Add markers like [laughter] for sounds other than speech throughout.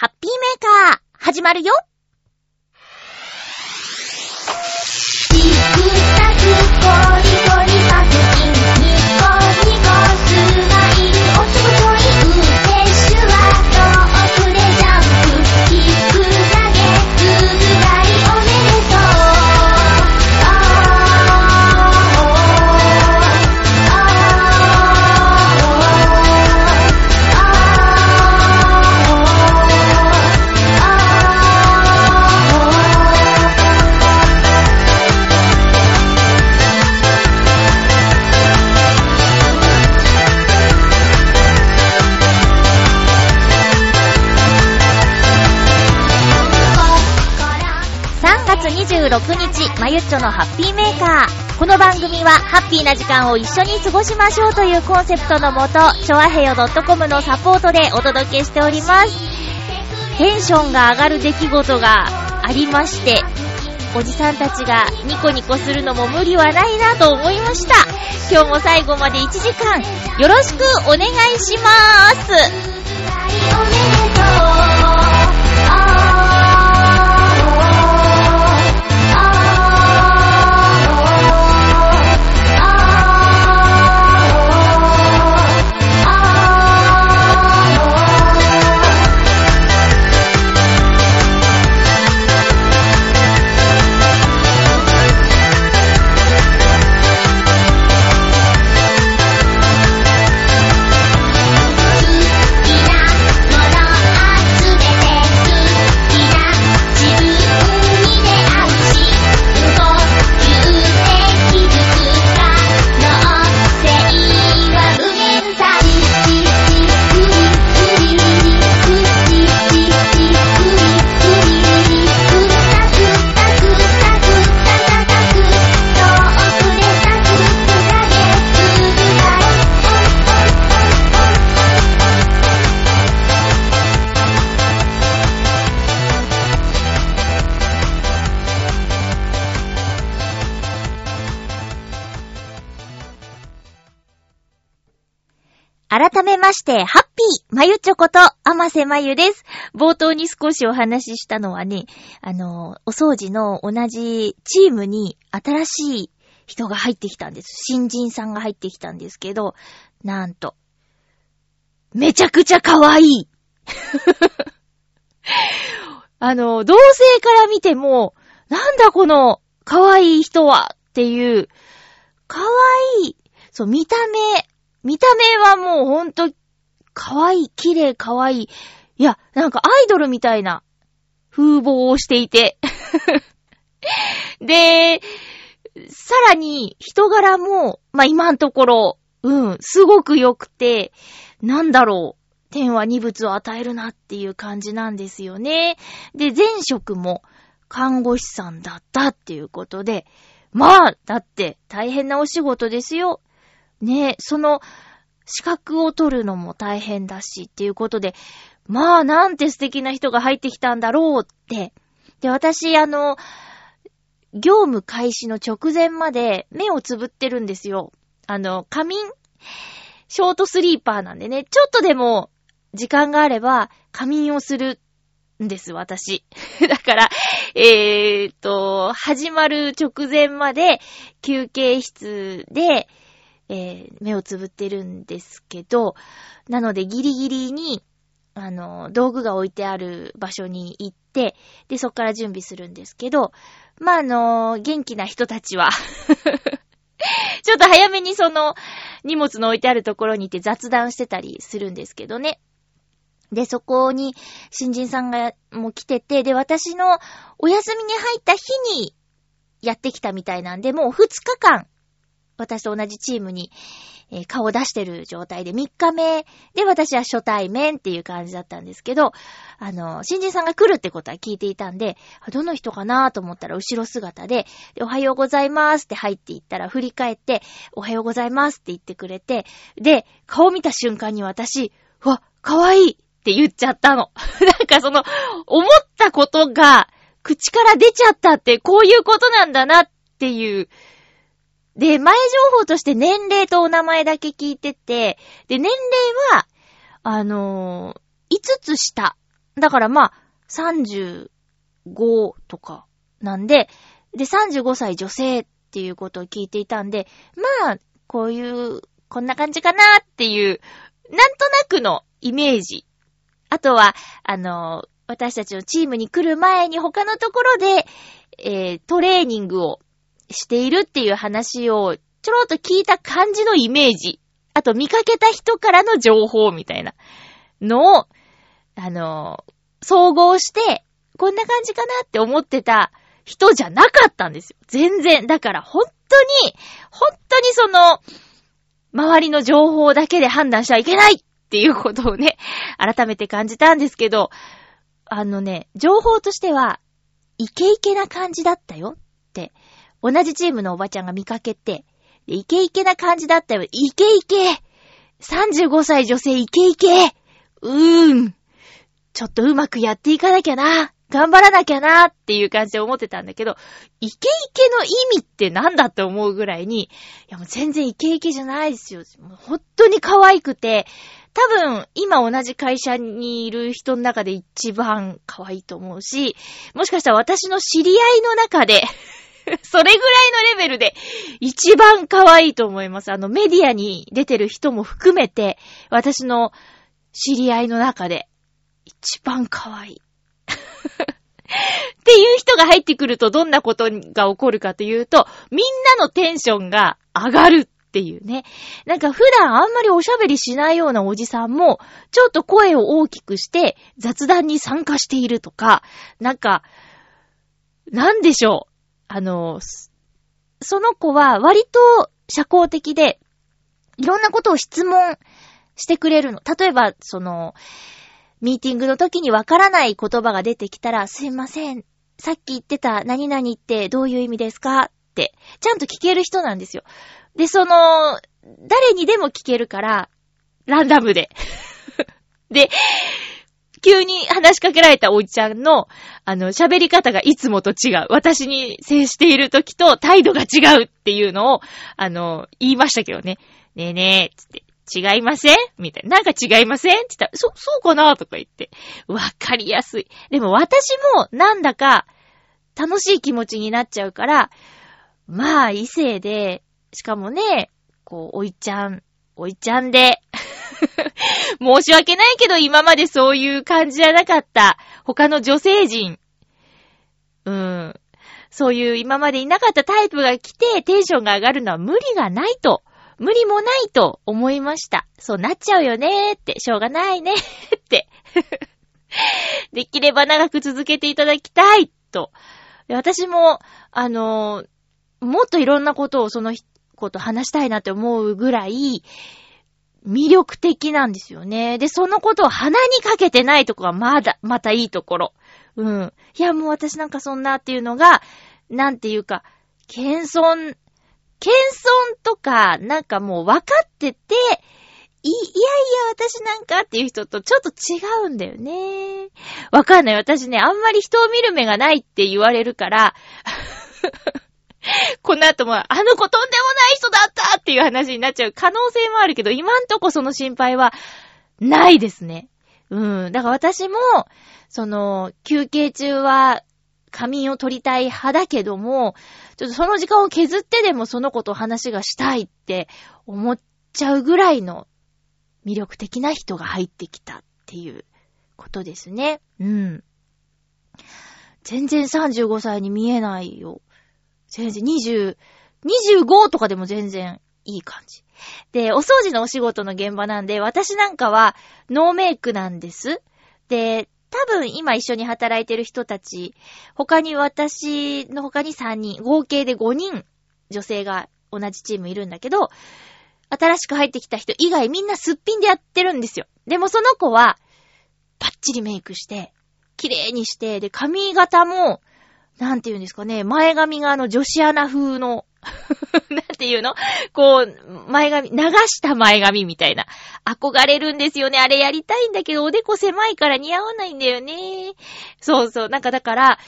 ハッピーメーカー、始まるよ。日、まゆっちょのハッピーメーカー。この番組は、ハッピーな時間を一緒に過ごしましょうというコンセプトのもと、ちょわへよ .com のサポートでお届けしております。テンションが上がる出来事がありまして、おじさんたちがニコニコするのも無理はないなと思いました。今日も最後まで1時間、よろしくお願いします。まして、ハッピーまゆちょこと、あませまゆです。冒頭に少しお話ししたのはね、あの、お掃除の同じチームに新しい人が入ってきたんです。新人さんが入ってきたんですけど、なんと、めちゃくちゃ可愛い [laughs] あの、同性から見ても、なんだこの可愛い人はっていう、可愛い、そう、見た目、見た目はもうほんと、可愛いい、綺麗可愛い。いや、なんかアイドルみたいな風貌をしていて。[laughs] で、さらに人柄も、まあ、今んところ、うん、すごく良くて、なんだろう、天は二物を与えるなっていう感じなんですよね。で、前職も看護師さんだったっていうことで、まあ、だって大変なお仕事ですよ。ね、その資格を取るのも大変だしっていうことで、まあなんて素敵な人が入ってきたんだろうって。で、私、あの、業務開始の直前まで目をつぶってるんですよ。あの、仮眠ショートスリーパーなんでね、ちょっとでも時間があれば仮眠をするんです、私。[laughs] だから、えーっと、始まる直前まで休憩室で、えー目をつぶってるんですけど、なのでギリギリに、あの、道具が置いてある場所に行って、で、そっから準備するんですけど、まあ、あの、元気な人たちは、[laughs] ちょっと早めにその、荷物の置いてあるところに行って雑談してたりするんですけどね。で、そこに新人さんがもう来てて、で、私のお休みに入った日にやってきたみたいなんで、もう2日間、私と同じチームに、えー顔を出してる状態で3日目で私は初対面っていう感じだったんですけど、あの、新人さんが来るってことは聞いていたんで、どの人かなと思ったら後ろ姿で、おはようございますって入っていったら振り返って、おはようございますって言ってくれて、で、顔見た瞬間に私、うわ、かわいいって言っちゃったの。[laughs] なんかその、思ったことが口から出ちゃったってこういうことなんだなっていう、で、前情報として年齢とお名前だけ聞いてて、で、年齢は、あのー、5つ下だからまあ、35とかなんで、で、35歳女性っていうことを聞いていたんで、まあ、こういう、こんな感じかなっていう、なんとなくのイメージ。あとは、あの、私たちのチームに来る前に他のところで、えー、トレーニングをしているっていう話をちょろっと聞いた感じのイメージ。あと見かけた人からの情報みたいなのを、あの、総合して、こんな感じかなって思ってた人じゃなかったんですよ。全然。だから本当に、本当にその、周りの情報だけで判断しちゃいけないっていうことをね、改めて感じたんですけど、あのね、情報としては、イケイケな感じだったよって、同じチームのおばちゃんが見かけて、でイケイケな感じだったよ。イケイケ !35 歳女性イケイケうーん。ちょっとうまくやっていかなきゃな。頑張らなきゃなっていう感じで思ってたんだけど、イケイケの意味ってなんだって思うぐらいに、いやもう全然イケイケじゃないですよ。もう本当に可愛くて、多分今同じ会社にいる人の中で一番可愛いと思うし、もしかしたら私の知り合いの中で、[laughs] それぐらいのレベルで一番可愛いと思います。あのメディアに出てる人も含めて、私の知り合いの中で一番可愛い。[laughs] っていう人が入ってくるとどんなことが起こるかというと、みんなのテンションが上がるっていうね。なんか普段あんまりおしゃべりしないようなおじさんも、ちょっと声を大きくして雑談に参加しているとか、なんか、なんでしょう？あの、その子は割と社交的で、いろんなことを質問してくれるの。例えば、その、ミーティングの時にわからない言葉が出てきたら、すいません。さっき言ってた何々ってどういう意味ですかって、ちゃんと聞ける人なんですよ。で、その、誰にでも聞けるから、ランダムで。[laughs] で、急に話しかけられたおじちゃんの、あの、喋り方がいつもと違う。私に接している時と態度が違うっていうのを、あの、言いましたけどね。ねえねえ、つって。違いません？みたいな。なんか違いません？って言ったら、そ、そうかな？とか言って。わかりやすい。でも私もなんだか楽しい気持ちになっちゃうから、まあ異性で、しかもね、こう、おいちゃん、おいちゃんで、[laughs] 申し訳ないけど今までそういう感じじゃなかった他の女性陣、うん、そういう今までいなかったタイプが来てテンションが上がるのは無理がないと。無理もないと思いました。そうなっちゃうよねーって、しょうがないねーって。[laughs] できれば長く続けていただきたいと。私も、あのーもっといろんなことをそのこと話したいなって思うぐらい、魅力的なんですよね。で、そのことを鼻にかけてないとこがまだ、またいいところ。うん。いや、もう私なんかそんなっていうのが、なんていうか、謙遜、謙遜とか、なんかもう分かってて、い、いやいや、私なんかっていう人とちょっと違うんだよね。わかんない。私ね、あんまり人を見る目がないって言われるから、[laughs] この後も、あの子とんでもない人だったっていう話になっちゃう可能性もあるけど、今んとこその心配はないですね。うん。だから私も、その、休憩中は仮眠を取りたい派だけども、ちょっとその時間を削ってでもその子と話がしたいって思っちゃうぐらいの魅力的な人が入ってきたっていうことですね。うん。全然35歳に見えないよ。全然20、25とかでも全然いい感じ。で、お掃除のお仕事の現場なんで、私なんかはノーメイクなんです。で、多分今一緒に働いてる人たち、他に私の他に3人、合計で5人女性が同じチームいるんだけど、新しく入ってきた人以外みんなすっぴんでやってるんですよ。でもその子は、パッチリメイクして、綺麗にして、で、髪型も、なんて言うんですかね、前髪があの女子アナ風の、[laughs] なんて言うの？こう、前髪、流した前髪みたいな。憧れるんですよね。あれやりたいんだけど、おでこ狭いから似合わないんだよね。そうそう。なんかだから、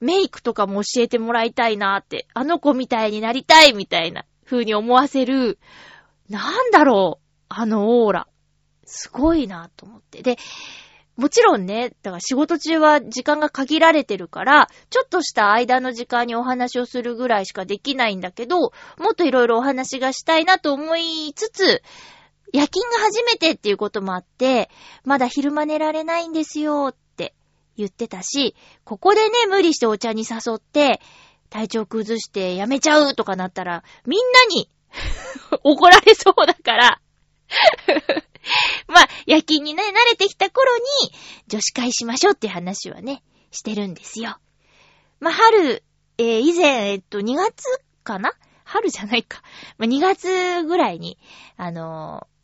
メイクとかも教えてもらいたいなって、あの子みたいになりたいみたいな風に思わせる、なんだろう、あのオーラ。すごいなと思って。で、もちろんね、だから仕事中は時間が限られてるから、ちょっとした間の時間にお話をするぐらいしかできないんだけど、もっといろいろお話がしたいなと思いつつ、夜勤が初めてっていうこともあって、まだ昼間寝られないんですよって言ってたし、ここでね、無理してお茶に誘って、体調崩してやめちゃうとかなったら、みんなに [laughs] 怒られそうだから、[laughs] まあ、夜勤にね、慣れてきた頃に、女子会しましょうって話はね、してるんですよ。まあ、春、えー以前、えっと、2月かな？春じゃないか。まあ、2月ぐらいに、あのー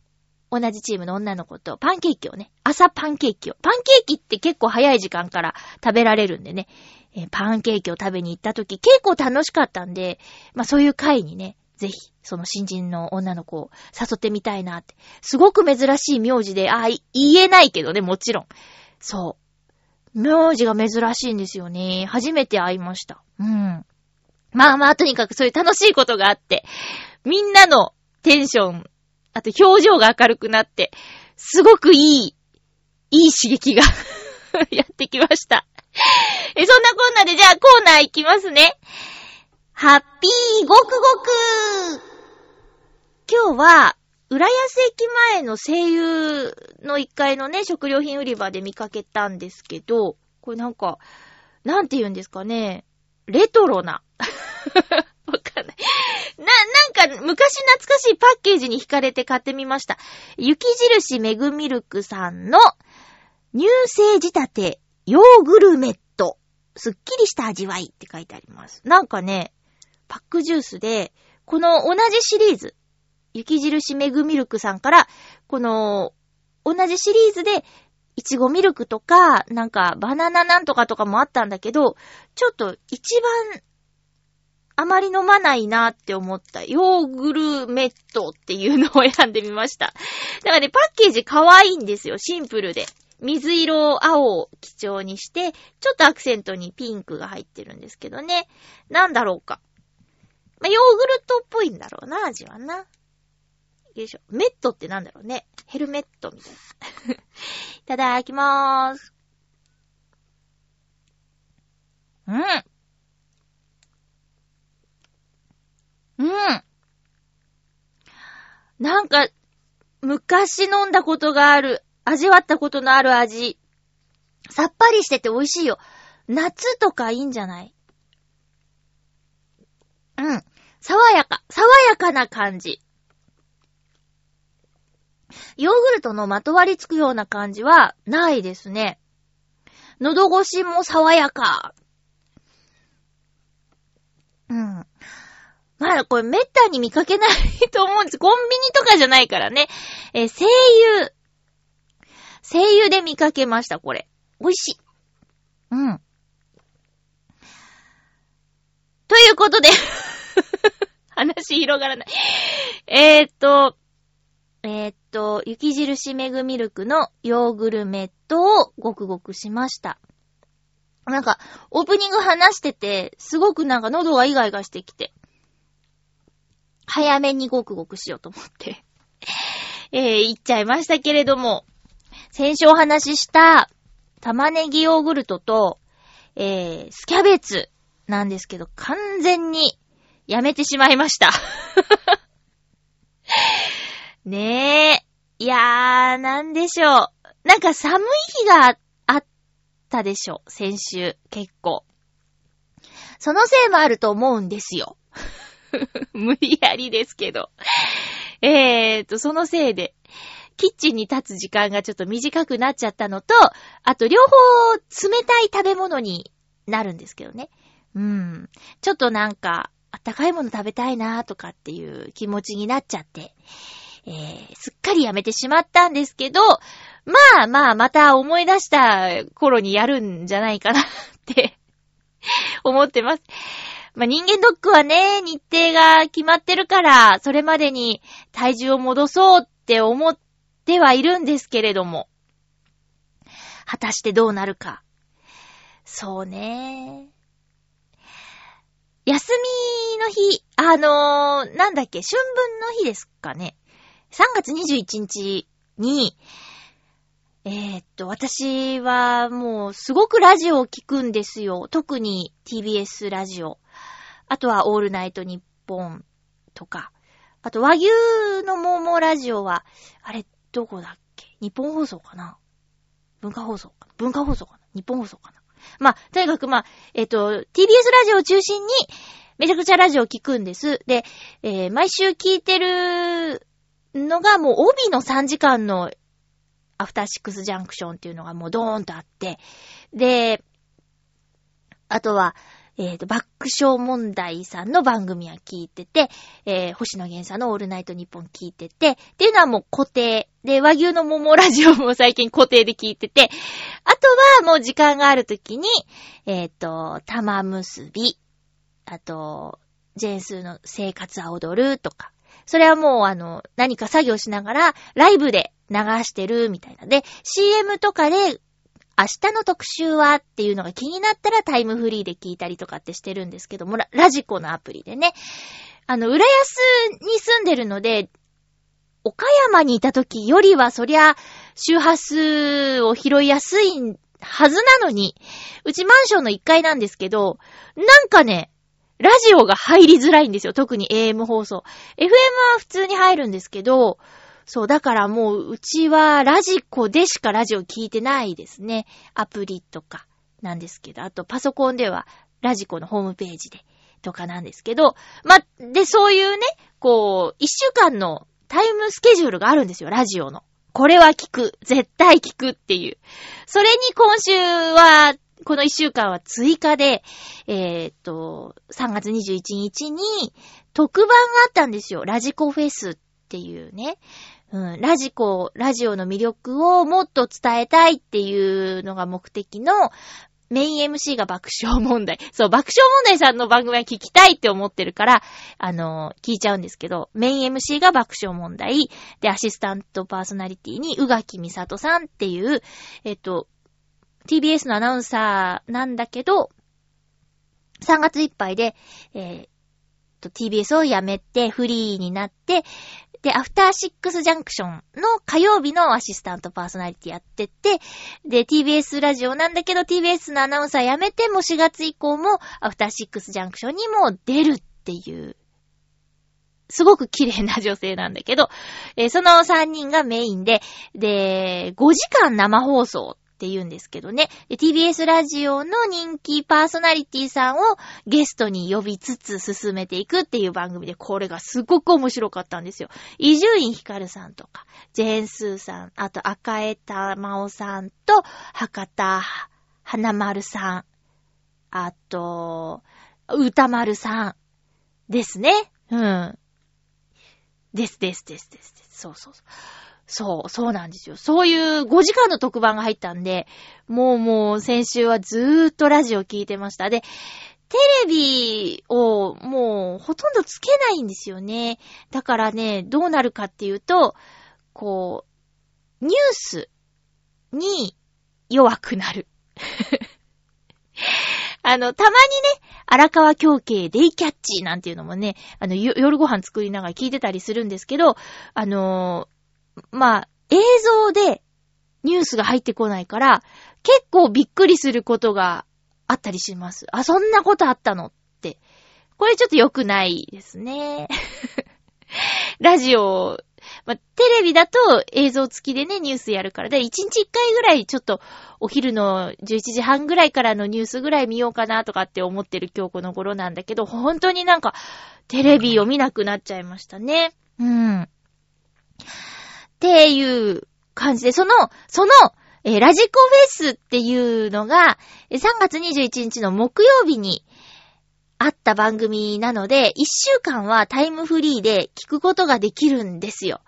同じチームの女の子とパンケーキをね、朝パンケーキを。パンケーキって結構早い時間から食べられるんでね、えーパンケーキを食べに行った時結構楽しかったんで、まあそういう会にね、ぜひ、その新人の女の子を誘ってみたいなって。すごく珍しい名字で、あ、言えないけどね、もちろん。そう。名字が珍しいんですよね。初めて会いました。うん。まあまあ、とにかくそういう楽しいことがあって、みんなのテンション、あと表情が明るくなって、すごくいい、いい刺激が [laughs] やってきました。え、そんなこんなでじゃあコーナー行きますね。ハッピーごくごく今日は、浦安駅前の声優の1階のね、食料品売り場で見かけたんですけど、これなんか、なんて言うんですかね、レトロな。[laughs] わかんない。な、なんか、昔懐かしいパッケージに惹かれて買ってみました。雪印メグミルクさんの、乳製仕立て、ヨーグルメット。すっきりした味わいって書いてあります。なんかね、パックジュースで、この同じシリーズ、雪印メグミルクさんから、この、同じシリーズで、いちごミルクとか、なんかバナナなんとかとかもあったんだけど、ちょっと一番あまり飲まないなって思ったヨーグルメットっていうのを選んでみました。だからね、パッケージ可愛いんですよ。シンプルで。水色を、青を基調にして、ちょっとアクセントにピンクが入ってるんですけどね。なんだろうか。まあ、ヨーグルトっぽいんだろうな、味はな。よいしょ。メットってなんだろうね。ヘルメットみたいな。[laughs] いただきまーす。うん。うん。なんか、昔飲んだことがある、味わったことのある味。さっぱりしてて美味しいよ。夏とかいいんじゃない？うん。爽やか。爽やかな感じ。ヨーグルトのまとわりつくような感じはないですね。喉越しも爽やか。うん。まだこれめったに見かけないと思うんです。コンビニとかじゃないからね。え声優。声優で見かけました、これ。美味しい。うん。ということで、話広がらない。えーっと、えーっと、雪印メグミルクのヨーグルメットをごくごくしました。なんか、オープニング話してて、すごくなんか喉がイガイガしてきて、早めにごくごくしようと思って、[laughs] えー、言っちゃいましたけれども、先週お話しした玉ねぎヨーグルトと、えー、スキャベツなんですけど、完全にやめてしまいました。[laughs] ねえ。いやー、なんでしょう。なんか寒い日があったでしょ。先週、結構。そのせいもあると思うんですよ。[laughs] 無理やりですけど。えーと、そのせいで、キッチンに立つ時間がちょっと短くなっちゃったのと、あと両方冷たい食べ物になるんですけどね。うん。ちょっとなんか、あったかいもの食べたいなとかっていう気持ちになっちゃって、えー、すっかりやめてしまったんですけど、まあまあ、また思い出した頃にやるんじゃないかなって [laughs] 思ってます。まあ、人間ドックはね、日程が決まってるから、それまでに体重を戻そうって思ってはいるんですけれども、果たしてどうなるか。そうね。休みの日、あのー、なんだっけ、春分の日ですかね。3月21日に、えーっと、私はもうすごくラジオを聞くんですよ。特に TBS ラジオ。あとはオールナイトニッポンとか。あと和牛のモーモーラジオは、あれ、どこだっけ？日本放送かな？文化放送かな？文化放送かな？日本放送かな？まあ、とにかくまあ、えっ、と、TBS ラジオを中心に、めちゃくちゃラジオを聞くんです。で、えー毎週聞いてるのがもう帯の3時間のアフターシックスジャンクションっていうのがもうドーンとあって、で、あとは、えっ、と、爆笑問題さんの番組は聞いてて、えー星野源さんのオールナイトニッポン聞いてて、っていうのはもう固定。で、和牛の桃ラジオも最近固定で聞いてて、あとはもう時間があるときに、えっ、と、玉結び、あと、ジェンスの生活は踊るとか、それはもうあの、何か作業しながら、ライブで流してるみたいな。で、CM とかで、明日の特集はっていうのが気になったらタイムフリーで聞いたりとかってしてるんですけども、ラジコのアプリでね。あの、浦安に住んでるので、岡山にいた時よりはそりゃ周波数を拾いやすいはずなのに、うちマンションの1階なんですけど、なんかね、ラジオが入りづらいんですよ。特に AM 放送。FM は普通に入るんですけど、そう、だからもう、うちはラジコでしかラジオ聞いてないですね。アプリとかなんですけど、あとパソコンではラジコのホームページでとかなんですけど、ま、で、そういうね、こう、一週間のタイムスケジュールがあるんですよ、ラジオの。これは聞く。絶対聞くっていう。それに今週は、この一週間は追加で、えーっと、3月21日に特番があったんですよ。ラジコフェスっっていうね。うん、ラジコ、ラジオの魅力をもっと伝えたいっていうのが目的のメイン MC が爆笑問題。そう、爆笑問題さんの番組は聞きたいって思ってるから、あの、聞いちゃうんですけど、メイン MC が爆笑問題。で、アシスタントパーソナリティに宇垣美里さんっていう、えっと、TBS のアナウンサーなんだけど、3月いっぱいで、えーと TBS を辞めてフリーになって、で、アフターシックスジャンクションの火曜日のアシスタントパーソナリティやってて、で、TBS ラジオなんだけど TBS のアナウンサー辞めても4月以降もアフターシックスジャンクションにも出るっていう、すごく綺麗な女性なんだけど、えーその3人がメインで、で、5時間生放送って言うんですけどね。TBS ラジオの人気パーソナリティさんをゲストに呼びつつ進めていくっていう番組で、これがすごく面白かったんですよ。伊集院光さんとか、ジェーンスーさん、あと赤江玉緒さんと、博多花丸さん、あと、歌丸さんですね。うん。ですですですですです。そうそうそう。そう、そうなんですよ。そういう5時間の特番が入ったんで、もうもう先週はずーっとラジオ聞いてました。で、テレビをもうほとんどつけないんですよね。だからね、どうなるかっていうと、こう、ニュースに弱くなる。[laughs] あの、たまにね、荒川京慶デイキャッチなんていうのもね、あの、夜ご飯作りながら聞いてたりするんですけど、あのまあ、映像でニュースが入ってこないから、結構びっくりすることがあったりします。あ、そんなことあったのって。これちょっと良くないですね。[laughs] ラジオ、まあ、テレビだと映像付きでね、ニュースやるから。で、1日1回ぐらいちょっとお昼の11時半ぐらいからのニュースぐらい見ようかなとかって思ってる今日この頃なんだけど、本当になんかテレビを見なくなっちゃいましたね。うん。っていう感じで、その、その、えーラジコフェスっていうのが、3月21日の木曜日にあった番組なので、1週間はタイムフリーで聞くことができるんですよ。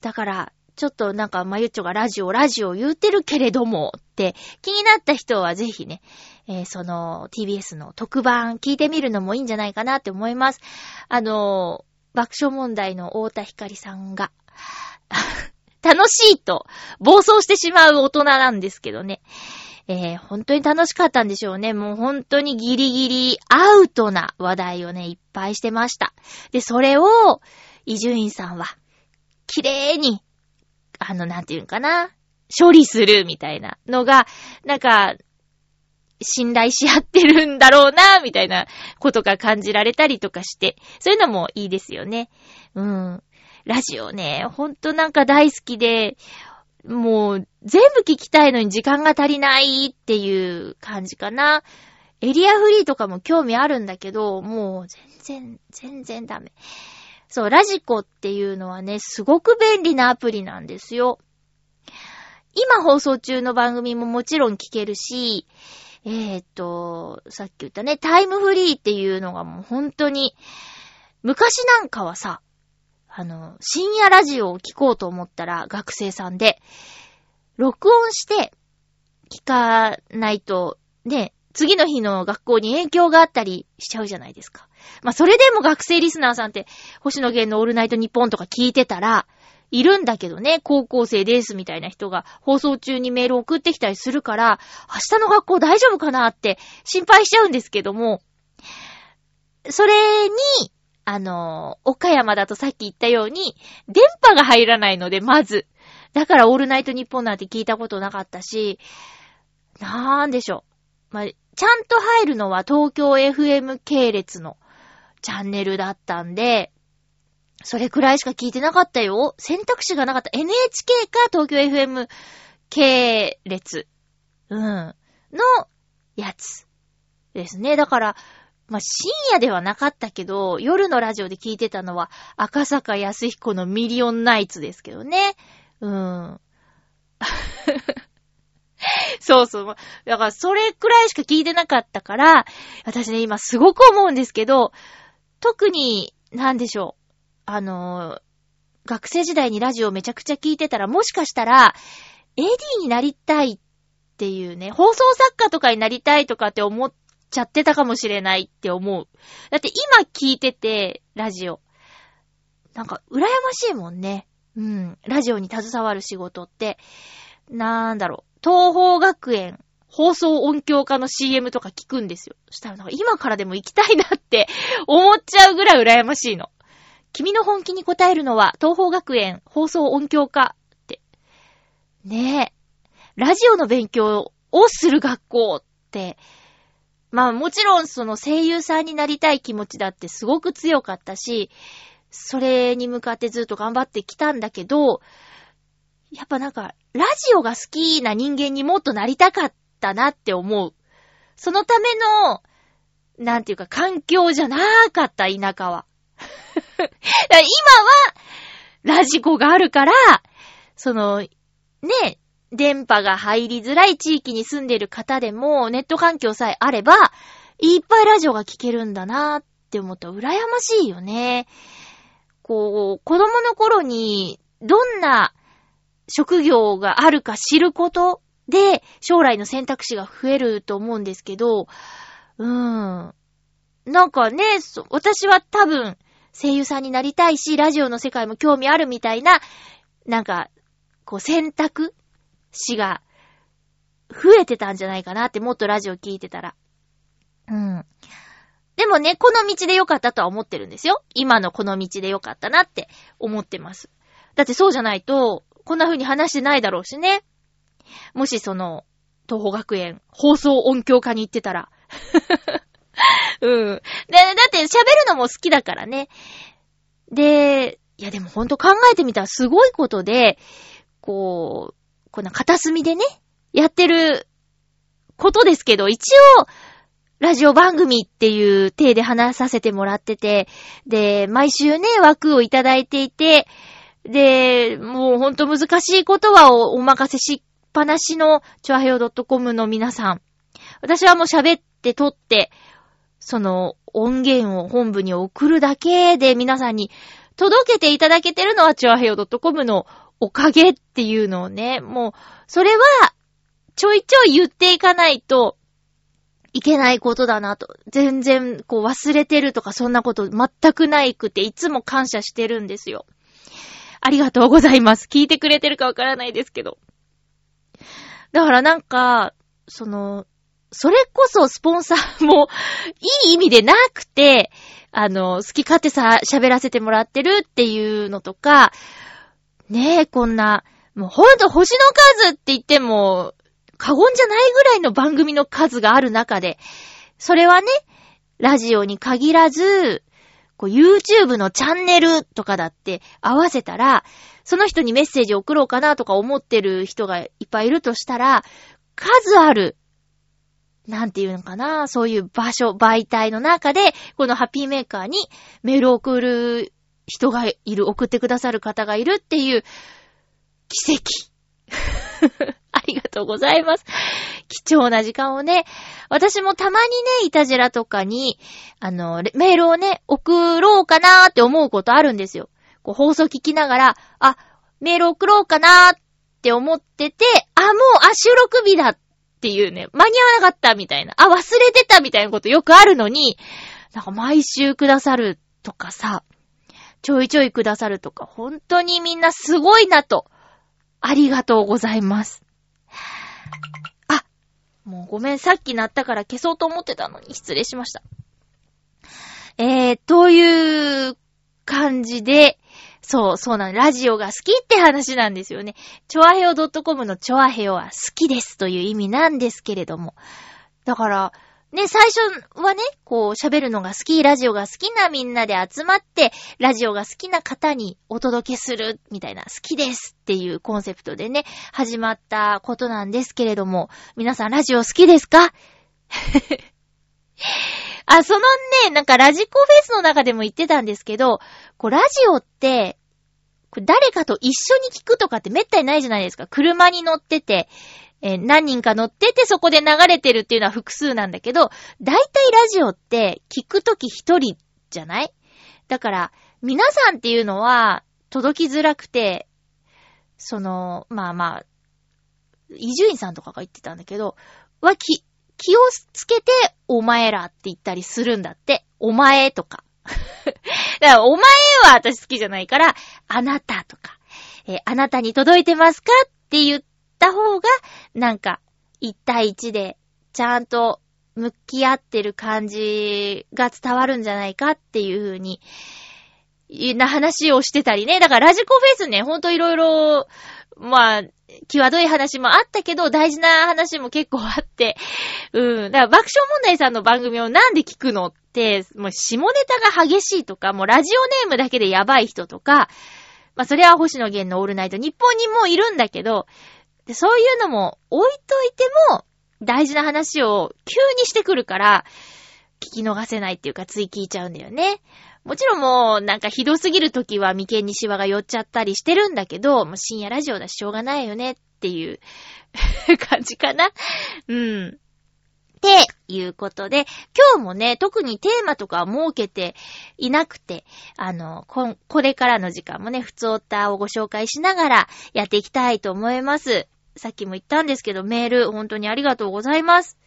だから、ちょっとなんか、まゆっちょがラジオ、ラジオ言うてるけれども、って気になった人はぜひね、えーその TBS の特番聞いてみるのもいいんじゃないかなって思います。あのー爆笑問題の太田光さんが、[laughs] 楽しいと暴走してしまう大人なんですけどね。えー本当に楽しかったんでしょうね。もう本当にギリギリアウトな話題をね、いっぱいしてました。で、それを、伊集院さんは、綺麗に、あの、なんていうのかな。処理するみたいなのが、なんか、信頼し合ってるんだろうな、みたいなことが感じられたりとかして、そういうのもいいですよね。うん。ラジオね、ほんとなんか大好きで、もう全部聞きたいのに時間が足りないっていう感じかな。エリアフリーとかも興味あるんだけど、もう全然、全然ダメ。そう、ラジコっていうのはね、すごく便利なアプリなんですよ。今放送中の番組ももちろん聞けるし、えー、っと、さっき言ったね、タイムフリーっていうのがもう本当に、昔なんかはさ、あの、深夜ラジオを聞こうと思ったら学生さんで、録音して聞かないと、ね、次の日の学校に影響があったりしちゃうじゃないですか。まあ、それでも学生リスナーさんって、星野源のオールナイトニッポンとか聞いてたら、いるんだけどね、高校生ですみたいな人が放送中にメール送ってきたりするから、明日の学校大丈夫かなって心配しちゃうんですけども、それに、あの、岡山だとさっき言ったように、電波が入らないので、まず。だからオールナイトニッポンなんて聞いたことなかったし、なんでしょう。まあ、ちゃんと入るのは東京 FM 系列のチャンネルだったんで、それくらいしか聞いてなかったよ。選択肢がなかった。NHK か東京 FM 系列。うん。のやつ。ですね。だから、まあ、深夜ではなかったけど、夜のラジオで聞いてたのは、赤坂康彦のミリオンナイツですけどね。うーん。[laughs] そうそう。だから、それくらいしか聞いてなかったから、私ね、今すごく思うんですけど、特に、なんでしょう。あの、学生時代にラジオめちゃくちゃ聞いてたら、もしかしたら、AD になりたいっていうね、放送作家とかになりたいとかって思っちゃってたかもしれないって思う。だって今聞いてて、ラジオ。なんか、羨ましいもんね。うん。ラジオに携わる仕事って。なんだろう。東方学園放送音響家の CM とか聞くんですよ。そしたらなんか今からでも行きたいなって [laughs] 思っちゃうぐらい羨ましいの。君の本気に答えるのは東方学園放送音響科って。ねえ。ラジオの勉強をする学校って、まあもちろんその声優さんになりたい気持ちだってすごく強かったし、それに向かってずっと頑張ってきたんだけど、やっぱなんか、ラジオが好きな人間にもっとなりたかったなって思う。そのための、なんていうか環境じゃなかった、田舎は。[laughs] 今は、ラジコがあるから、その、ね、電波が入りづらい地域に住んでる方でも、ネット環境さえあれば、いっぱいラジオが聞けるんだなって思ったら羨ましいよね。こう、子供の頃に、どんな職業があるか知ることで、将来の選択肢が増えると思うんですけど、うーん。なんかね、私は多分、声優さんになりたいし、ラジオの世界も興味あるみたいな、なんか、こう選択肢が増えてたんじゃないかなって、もっとラジオ聞いてたら。うん。でもね、この道でよかったとは思ってるんですよ。今のこの道でよかったなって思ってます。だってそうじゃないと、こんな風に話してないだろうしね。もしその、東方学園放送音響科に行ってたら。[laughs] うん。で、だって喋るのも好きだからね。で、いやでもほんと考えてみたらすごいことで、こう、こんな片隅でね、やってることですけど、一応、ラジオ番組っていう体で話させてもらってて、で、毎週ね、枠をいただいていて、で、もうほんと難しいことはお任せしっぱなしの、チョアヘオ .com の皆さん。私はもう喋って撮って、その音源を本部に送るだけで皆さんに届けていただけてるのはチュアヘヨ .com のおかげっていうのをね、もう、それは、ちょいちょい言っていかないといけないことだなと。全然、こう忘れてるとかそんなこと全くないくて、いつも感謝してるんですよ。ありがとうございます。聞いてくれてるかわからないですけど。だからなんか、その、それこそスポンサーもいい意味でなくて、あの、好き勝手さ、喋らせてもらってるっていうのとか、ねえ、こんな、もうほんと星の数って言っても、過言じゃないぐらいの番組の数がある中で、それはね、ラジオに限らず、こう YouTube のチャンネルとかだって合わせたら、その人にメッセージ送ろうかなとか思ってる人がいっぱいいるとしたら、数ある、なんていうのかな、そういう場所、媒体の中で、このハッピーメーカーにメールを送る人がいる、送ってくださる方がいるっていう、奇跡。[laughs] ありがとうございます。貴重な時間をね、私もたまにね、いたじらとかに、あの、メールをね、送ろうかなーって思うことあるんですよ。こう放送聞きながら、あ、メール送ろうかなーって思ってて、あ、もう、あ、収録日だっっていうね、間に合わなかったみたいな、あ、忘れてたみたいなことよくあるのに、なんか毎週くださるとかさ、ちょいちょいくださるとか、本当にみんなすごいなと。ありがとうございます。あ、もうごめん、さっき鳴ったから消そうと思ってたのに失礼しました。えー、という感じで、そう、そうなんラジオが好きって話なんですよね。チョアヘオ .com のチョアヘオは好きですという意味なんですけれども。だから、ね、最初はね、こう喋るのが好き、ラジオが好きなみんなで集まって、ラジオが好きな方にお届けする、みたいな、好きですっていうコンセプトでね、始まったことなんですけれども、皆さんラジオ好きですか？[laughs] あ、そのね、なんかラジコフェスの中でも言ってたんですけど、こうラジオって、誰かと一緒に聞くとかってめったにないじゃないですか。車に乗ってて、えー何人か乗っててそこで流れてるっていうのは複数なんだけど、大体ラジオって聞くとき一人じゃない？だから、皆さんっていうのは届きづらくて、その、まあまあ、伊集院さんとかが言ってたんだけど、はき、気をつけて、お前らって言ったりするんだって。お前とか。だから、お前は私好きじゃないから、あなたとか、えーあなたに届いてますかって言った方が、なんか、一対一で、ちゃんと向き合ってる感じが伝わるんじゃないかっていう風に、な話をしてたりね。だからラジコフェスね、ほんといろいろ、まあ、際どい話もあったけど、大事な話も結構あって、[laughs] うん。だから爆笑問題さんの番組をなんで聞くのって、もう下ネタが激しいとか、もうラジオネームだけでやばい人とか、まあそれは星野源のオールナイト日本にもいるんだけど、そういうのも置いといても、大事な話を急にしてくるから、聞き逃せないっていうか、つい聞いちゃうんだよね。もちろんもう、なんかひどすぎる時は眉間にシワが寄っちゃったりしてるんだけど、もう深夜ラジオだししょうがないよねっていう [laughs] 感じかな？うん。っていうことで、今日もね、特にテーマとかは設けていなくて、あの、こ、これからの時間もね、普通オッターをご紹介しながらやっていきたいと思います。さっきも言ったんですけど、メール本当にありがとうございます。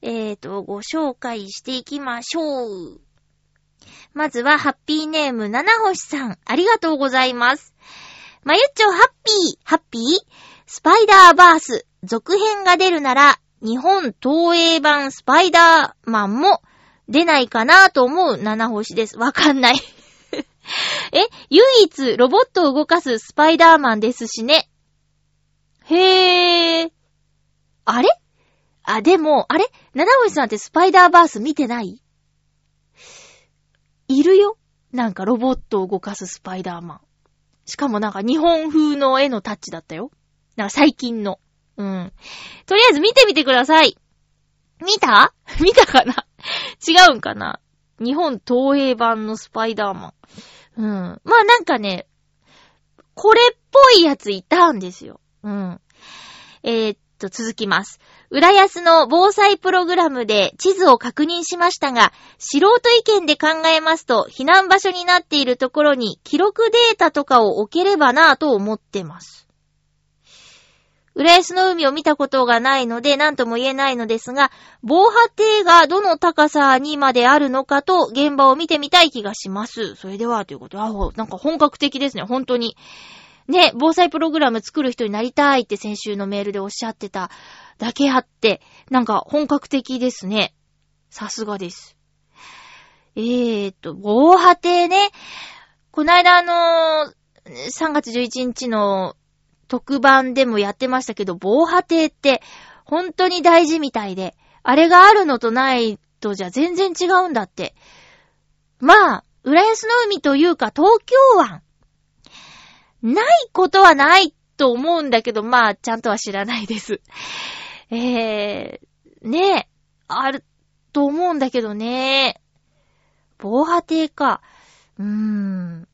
えーと、ご紹介していきましょう。まずは、ハッピーネーム、七星さん、ありがとうございます。まゆっちょ、ハッピー、ハッピー？スパイダーバース、続編が出るなら、日本東映版スパイダーマンも出ないかなと思う七星です。わかんない。[laughs] え、唯一ロボットを動かすスパイダーマンですしね。へぇー。あれ？あ、でも、あれ？七星さんってスパイダーバース見てない？いるよ。なんかロボットを動かすスパイダーマン。しかもなんか日本風の絵のタッチだったよ。なんか最近の。うん。とりあえず見てみてください。見た？[laughs] 見たかな？違うんかな？日本東映版のスパイダーマン。うん。まあなんかね、これっぽいやついたんですよ。うん。えーと、続きます。浦安の防災プログラムで地図を確認しましたが、素人意見で考えますと、避難場所になっているところに記録データとかを置ければなぁと思ってます。浦安の海を見たことがないので何とも言えないのですが、防波堤がどの高さにまであるのかと現場を見てみたい気がします。それでは、ということで、あ、なんか本格的ですね、本当に。ね、防災プログラム作る人になりたいって先週のメールでおっしゃってただけあって、なんか本格的ですね。さすがです。えーと、防波堤ね。この間あのー、3月11日の特番でもやってましたけど、防波堤って本当に大事みたいで、あれがあるのとないとじゃ全然違うんだって。まあ、浦安の海というか東京湾。ないことはないと思うんだけど、まあ、ちゃんとは知らないです。えー、ねえ、あると思うんだけどね。防波堤か。うーん。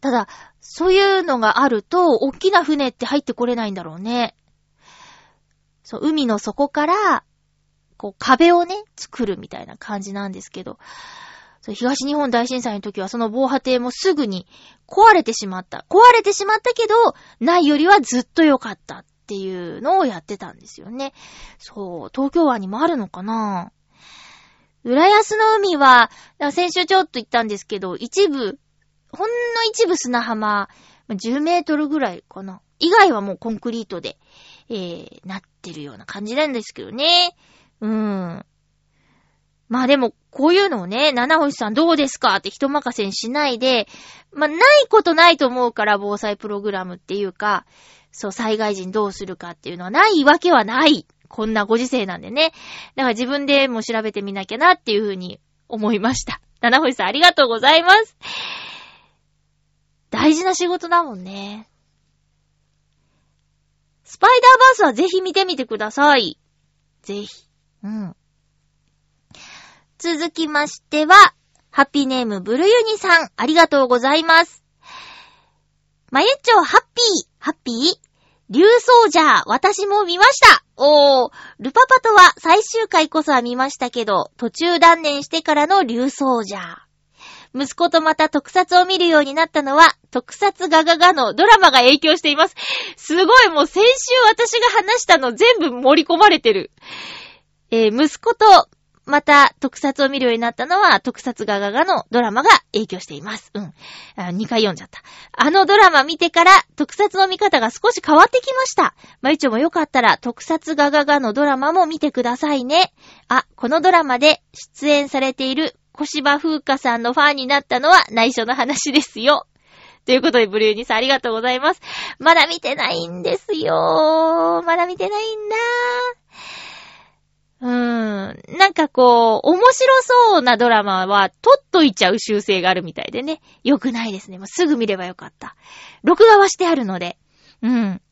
ただ、そういうのがあると、大きな船って入ってこれないんだろうね。そう、海の底から、こう、壁をね、作るみたいな感じなんですけど、東日本大震災の時はその防波堤もすぐに壊れてしまった。壊れてしまったけど、ないよりはずっと良かったっていうのをやってたんですよね。そう、東京湾にもあるのかな浦安の海は、先週ちょっと言ったんですけど、一部、ほんの一部砂浜、10メートルぐらいかな。以外はもうコンクリートで、えー、なってるような感じなんですけどね。うーん。まあでも、こういうのをね、七星さんどうですかって人任せにしないで、まあないことないと思うから防災プログラムっていうか、そう、災害時にどうするかっていうのはないわけはない。こんなご時世なんでね。だから自分でも調べてみなきゃなっていうふうに思いました。七星さんありがとうございます。大事な仕事だもんね。スパイダーバースはぜひ見てみてください。ぜひ。うん。続きましては、ハッピーネームブルユニさん、ありがとうございます。まゆっちょハッピー、ハッピー竜奏者、私も見ましたおー、ルパパとは最終回こそは見ましたけど、途中断念してからの竜奏者。息子とまた特撮を見るようになったのは、特撮ガガガのドラマが影響しています。すごい、もう先週私が話したの全部盛り込まれてる。えー、息子とまた、特撮を見るようになったのは、特撮ガガガのドラマが影響しています。うん。2回読んじゃった。あのドラマ見てから、特撮の見方が少し変わってきました。まゆちょもよかったら、特撮ガガガのドラマも見てくださいね。あ、このドラマで出演されている小芝風花さんのファンになったのは内緒の話ですよ。ということで、ブルーニさんありがとうございます。まだ見てないんですよ。まだ見てないんだー。うーん。なんかこう、面白そうなドラマは、撮っといちゃう習性があるみたいでね。よくないですね。もうすぐ見ればよかった。録画はしてあるので。うん。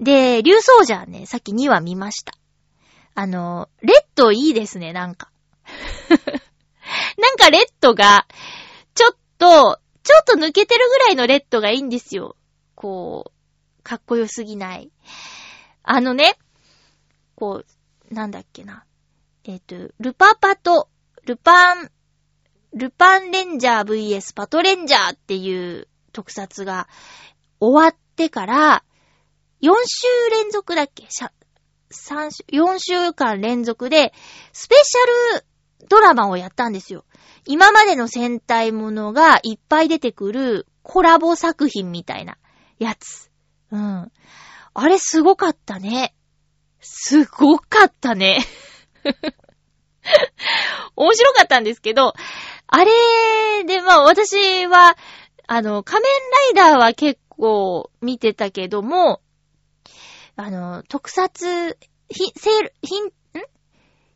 で、竜奏者ね、さっき2話見ました。あの、レッドいいですね、なんか。[laughs] なんかレッドが、ちょっと、ちょっと抜けてるぐらいのレッドがいいんですよ。こう、かっこよすぎない。あのね、こう、なんだっけな。えっ、ー、と、ルパパと、ルパン、ルパンレンジャー VS パトレンジャーっていう特撮が終わってから、4週連続だっけ ?3 週、4週間連続で、スペシャルドラマをやったんですよ。今までの戦隊ものがいっぱい出てくるコラボ作品みたいなやつ。うん。あれすごかったね。すごかったね。[laughs] 面白かったんですけど、あれで、まあ私は、あの、仮面ライダーは結構見てたけども、あの、特撮、ひ、せ、ひん、ん？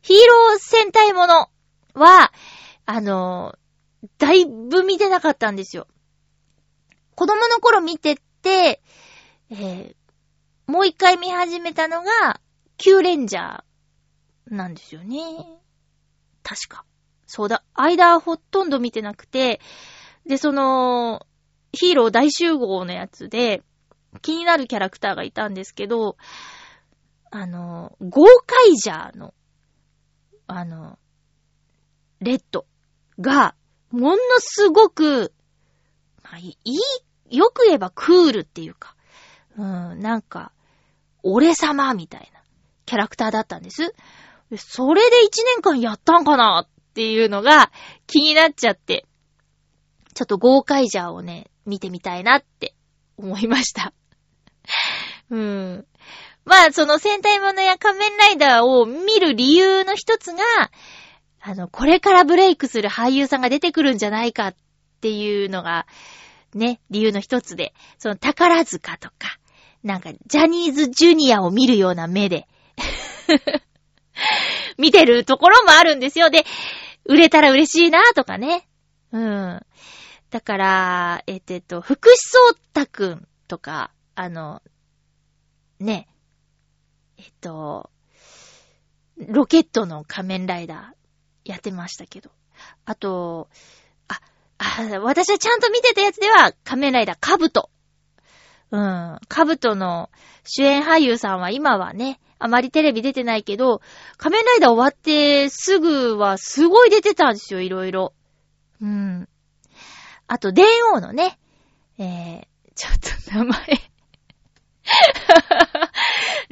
ヒーロー戦隊ものは、あの、だいぶ見てなかったんですよ。子供の頃見てて、えー、もう一回見始めたのが、キューレンジャーなんですよね。確か。そうだ。間はほとんど見てなくて、で、その、ヒーロー大集合のやつで、気になるキャラクターがいたんですけど、あの、ゴーカイジャーの、あの、レッドが、ものすごく、まあ、いい、よく言えばクールっていうか、うん、なんか、俺様みたいな。キャラクターだったんです。それで1年間やったんかなっていうのが気になっちゃって、ちょっと豪快ジャーをね、見てみたいなって思いました。[laughs] うん。まあ、その戦隊ものや仮面ライダーを見る理由の一つが、あの、これからブレイクする俳優さんが出てくるんじゃないかっていうのが、ね、理由の一つで、その宝塚とか、なんか、ジャニーズジュニアを見るような目で [laughs] 見てるところもあるんですよ。で、売れたら嬉しいなとかね。うん。だから、えっと、福士蒼太くんとか、あの、ね、えっと、ロケットの仮面ライダーやってましたけど。あと、あ、あ、私はちゃんと見てたやつでは仮面ライダーカブト。うん。カブトの主演俳優さんは今はね、あまりテレビ出てないけど、仮面ライダー終わってすぐはすごい出てたんですよ、いろいろ。うん。あと、電王のね、えー、ちょっと名前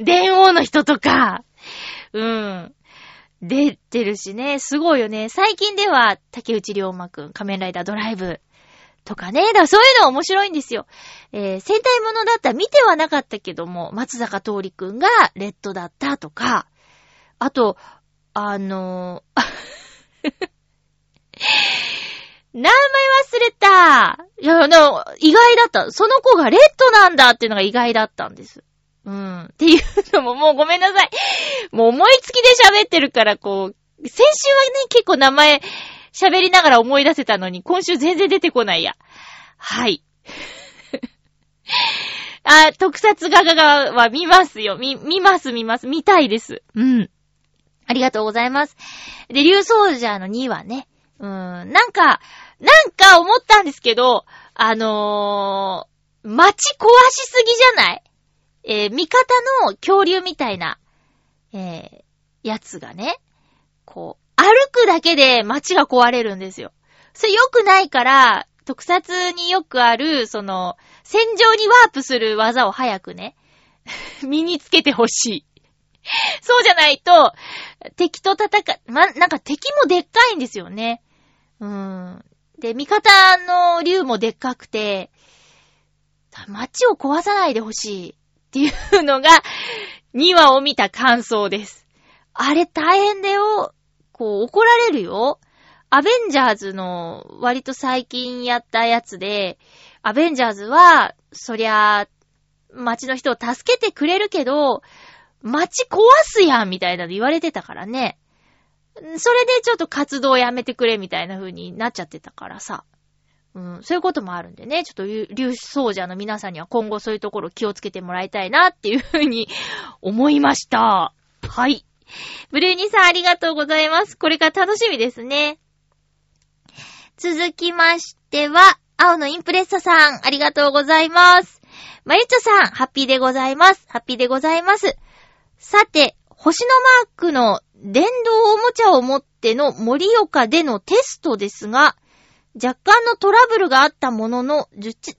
[laughs] 電王の人とか、うん。出てるしね、すごいよね。最近では、竹内涼真くん、仮面ライダードライブとかね。だからそういうの面白いんですよ。えー、戦隊ものだったら見てはなかったけども、松坂桃李くんがレッドだったとか、あと、あのー、[laughs] 名前忘れた。いや、な、意外だった。その子がレッドなんだっていうのが意外だったんです。うん。っていうのももうごめんなさい。もう思いつきで喋ってるから、こう、先週はね、結構名前喋りながら思い出せたのに、今週全然出てこないや。はい。[laughs] あ、特撮画がは見ますよ。見、見ます見ます。見たいです。うん。ありがとうございます。で、竜ソージャーの2はね、うーん、なんか、なんか思ったんですけど、あのー、街壊しすぎじゃない？えー、味方の恐竜みたいな、えー、やつがね、こう、歩くだけで街が壊れるんですよ。それ良くないから、特撮によくある、その、戦場にワープする技を早くね、[laughs] 身につけてほしい。そうじゃないと、敵と戦ま、なんか敵もでっかいんですよね。うーん。で、味方の竜もでっかくて、街を壊さないでほしい。っていうのが、2話を見た感想です。あれ大変だよ。こう、怒られるよ。アベンジャーズの割と最近やったやつで、アベンジャーズは、そりゃ、街の人を助けてくれるけど、街壊すやんみたいなの言われてたからね。それでちょっと活動やめてくれみたいな風になっちゃってたからさ。うん、そういうこともあるんでね、ちょっと粒子奏者の皆さんには今後そういうところ気をつけてもらいたいなっていうふうに思いました。はい。[laughs] ブルーニさんありがとうございます。これから楽しみですね。続きましては、青のインプレッサさん、ありがとうございます。まゆちょさん、ハッピーでございます。ハッピーでございます。さて、星のマークの電動おもちゃを持っての盛岡でのテストですが、若干のトラブルがあったものの、実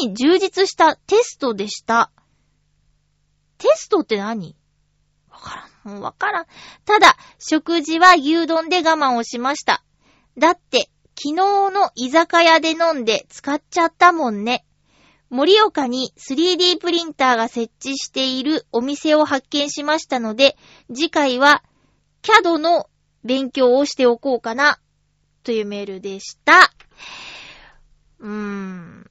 に充実したテストでした。テストって何？わからん。もうわからん。ただ、食事は牛丼で我慢をしました。だって、昨日の居酒屋で飲んで使っちゃったもんね。森岡に 3D プリンターが設置しているお店を発見しましたので、次回は CAD の勉強をしておこうかな、というメールでした。うーん。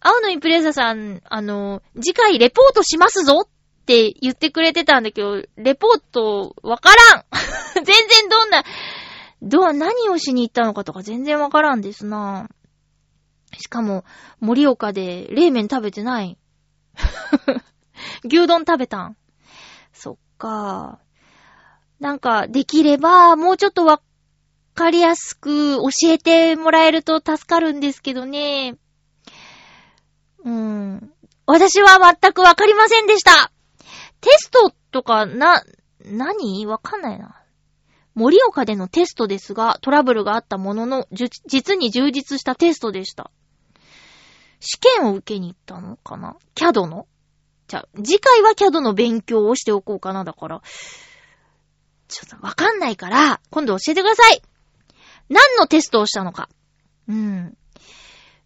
青のインプレッサさん、あの、次回レポートしますぞって言ってくれてたんだけど、レポートわからん [laughs] 全然どんな、どう、何をしに行ったのかとか全然わからんですな。しかも、森岡で冷麺食べてない。[laughs] 牛丼食べたん。そっか。なんか、できれば、もうちょっとわかりやすく教えてもらえると助かるんですけどね。うん。私は全くわかりませんでした。テストとか、な、何？わかんないな。森岡でのテストですが、トラブルがあったものの、実に充実したテストでした。試験を受けに行ったのかな ?CAD の？じゃあ、次回は CAD の勉強をしておこうかな。だから、ちょっとわかんないから、今度教えてください何のテストをしたのか。うん。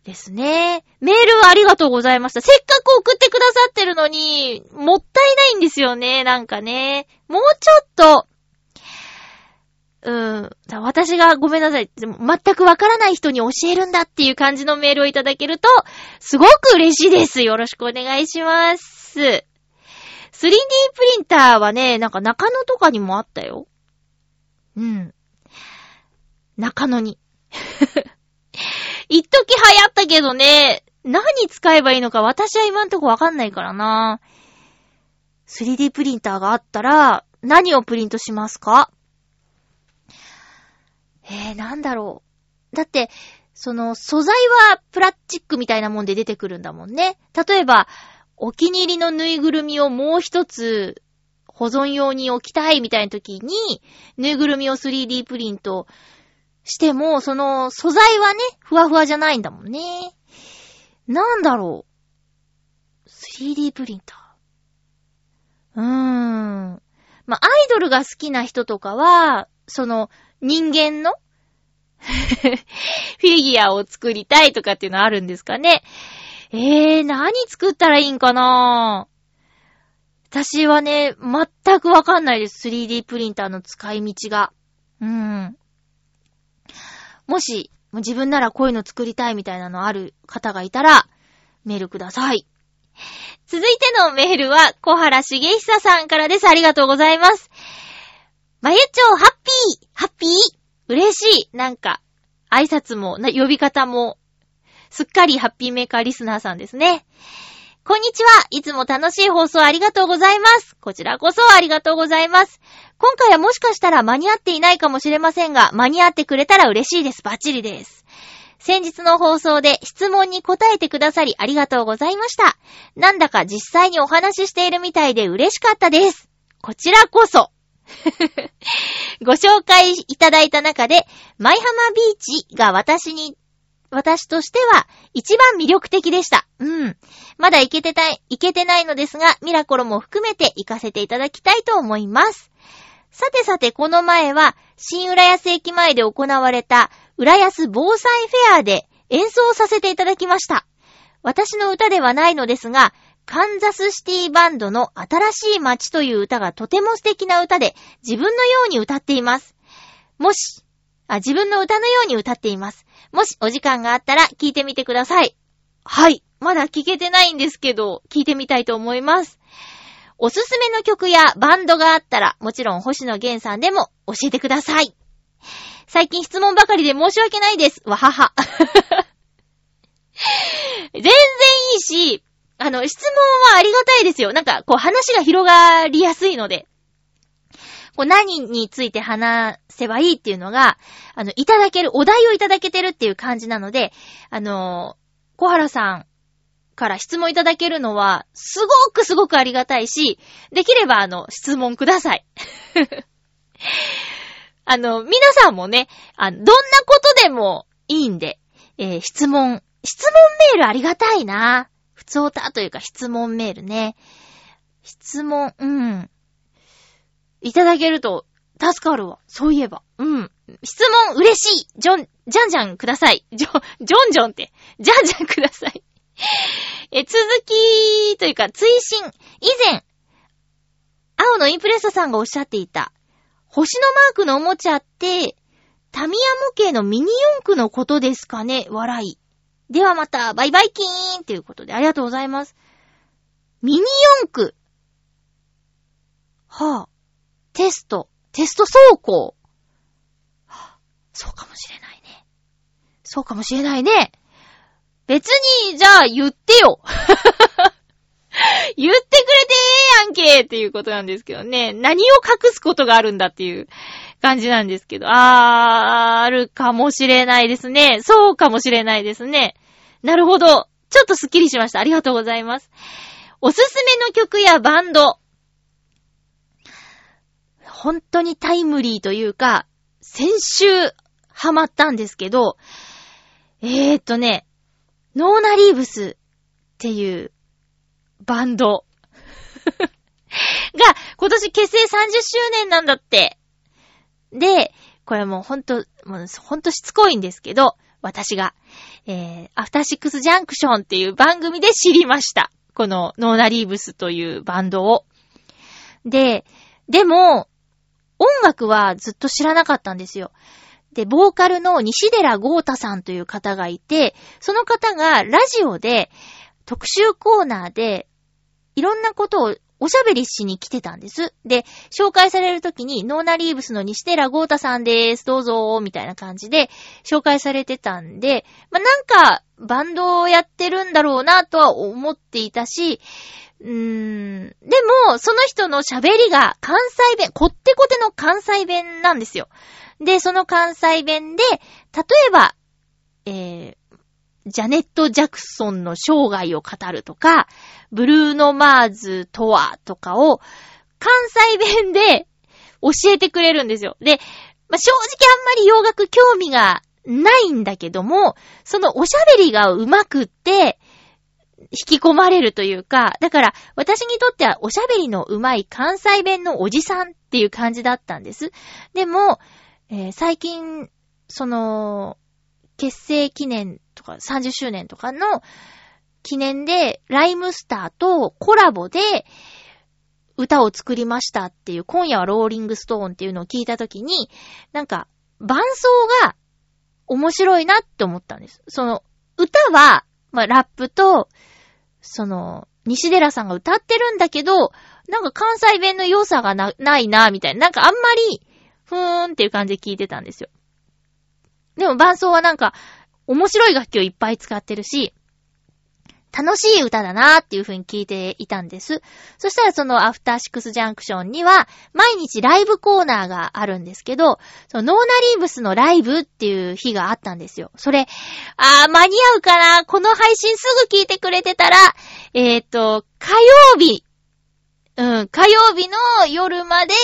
ですね。メールありがとうございました。せっかく送ってくださってるのに、もったいないんですよね、なんかね。もうちょっと、うん。私がごめんなさい。全くわからない人に教えるんだっていう感じのメールをいただけると、すごく嬉しいです。よろしくお願いします。3D プリンターはね、なんか中野とかにもあったよ。うん。中野に。一時流行ったけどね、何使えばいいのか私は今んとこわかんないからな。3D プリンターがあったら、何をプリントしますか？えー、なんだろう。だって、その、素材はプラスチックみたいなもんで出てくるんだもんね。例えば、お気に入りのぬいぐるみをもう一つ保存用に置きたいみたいな時に、ぬいぐるみを 3D プリントしても、その素材はね、ふわふわじゃないんだもんね。なんだろう。3D プリンター。うーん。ま、アイドルが好きな人とかは、その、人間の [laughs] フィギュアを作りたいとかっていうのあるんですかね。えー、何作ったらいいんかな私はね、全くわかんないです。3D プリンターの使い道が。うーん。もし、自分ならこういうの作りたいみたいなのある方がいたら、メールください。続いてのメールは、小原茂久さんからです。ありがとうございます。まゆちょう、ハッピーハッピー？嬉しいなんか、挨拶も、呼び方も、すっかりハッピーメーカーリスナーさんですね。こんにちは。いつも楽しい放送ありがとうございます。こちらこそありがとうございます。今回はもしかしたら間に合っていないかもしれませんが、間に合ってくれたら嬉しいです。バッチリです。先日の放送で質問に答えてくださりありがとうございました。なんだか実際にお話ししているみたいで嬉しかったです。こちらこそ。[laughs] ご紹介いただいた中で、舞浜ビーチが私に、私としては一番魅力的でした。うん。まだ行けてない、行けてないのですが、ミラコロも含めて行かせていただきたいと思います。さてさて、この前は、新浦安駅前で行われた、浦安防災フェアで演奏させていただきました。私の歌ではないのですが、カンザスシティバンドの新しい街という歌がとても素敵な歌で、自分のように歌っています。もし、あ、自分の歌のように歌っています。もしお時間があったら聞いてみてください。はい。まだ聞けてないんですけど、聞いてみたいと思います。おすすめの曲やバンドがあったら、もちろん星野源さんでも教えてください。最近質問ばかりで申し訳ないです。わはは。[laughs] 全然いいし、あの、質問はありがたいですよ。なんか、こう話が広がりやすいので。こう何について話せばいいっていうのが、あの、いただける、お題をいただけてるっていう感じなので、あの、小原さんから質問いただけるのは、すごくすごくありがたいし、できればあの、質問ください。[laughs] あの、皆さんもね、あの、どんなことでもいいんで、えー質問、質問メールありがたいな。普通歌というか質問メールね。質問、うん。いただけると助かるわ。そういえば。うん。質問嬉しい。ジョン、じゃんじゃんください。ジョン、ジョンジョンって。じゃんじゃんください。[laughs] え、続きというか、追伸。以前、青のインプレッサさんがおっしゃっていた、星のマークのおもちゃって、タミヤ模型のミニ四駆のことですかね？笑い。ではまた、バイバイキーンということで、ありがとうございます。ミニ四駆。はぁ、テスト、テスト走行。はぁそうかもしれないね。そうかもしれないね。別に、じゃあ言ってよ。[laughs] 言ってくれてええやんけっていうことなんですけどね。何を隠すことがあるんだっていう感じなんですけど。あー、あるかもしれないですね。そうかもしれないですね。なるほど。ちょっとスッキリしました。ありがとうございます。おすすめの曲やバンド。本当にタイムリーというか、先週ハマったんですけど、えーっとね、ノーナリーブスっていうバンド [laughs] が今年結成30周年なんだって。で、これもうほんと、もうほんとしつこいんですけど、私が、えー、アフターシックスジャンクションっていう番組で知りました。このノーナリーブスというバンドを。で、でも、音楽はずっと知らなかったんですよ。で、ボーカルの西寺豪太さんという方がいて、その方がラジオで特集コーナーでいろんなことをおしゃべりしに来てたんです。で、紹介されるときに、ノーナリーブスの西寺豪太さんです、どうぞ、みたいな感じで紹介されてたんで、まあ、なんか、バンドをやってるんだろうなとは思っていたし、でも、その人の喋りが関西弁、こってこての関西弁なんですよ。で、その関西弁で、例えば、えー、ジャネット・ジャクソンの生涯を語るとか、ブルーノ・マーズとはとかを関西弁で教えてくれるんですよ。で、まあ、正直あんまり洋楽興味がないんだけども、そのおしゃべりが上手くって、引き込まれるというか、だから私にとってはおしゃべりの上手い関西弁のおじさんっていう感じだったんです。でも、えー、最近、その、結成記念とか30周年とかの記念で、ライムスターとコラボで歌を作りましたっていう、今夜はローリングストーンっていうのを聞いたときに、なんか、伴奏が面白いなって思ったんです。その、歌は、まあ、ラップと、その、西寺さんが歌ってるんだけど、なんか関西弁の良さがな、ないな、みたいな。なんかあんまり、ふーんっていう感じで聞いてたんですよ。でも伴奏はなんか、面白い楽器をいっぱい使ってるし、楽しい歌だなーっていう風に聞いていたんです。そしたらそのアフターシックスジャンクションには、毎日ライブコーナーがあるんですけど、そのノーナリーブスのライブっていう日があったんですよ。それ、あー、間に合うかな？この配信すぐ聞いてくれてたら、えっ、ー、と、火曜日、うん、火曜日の夜まで、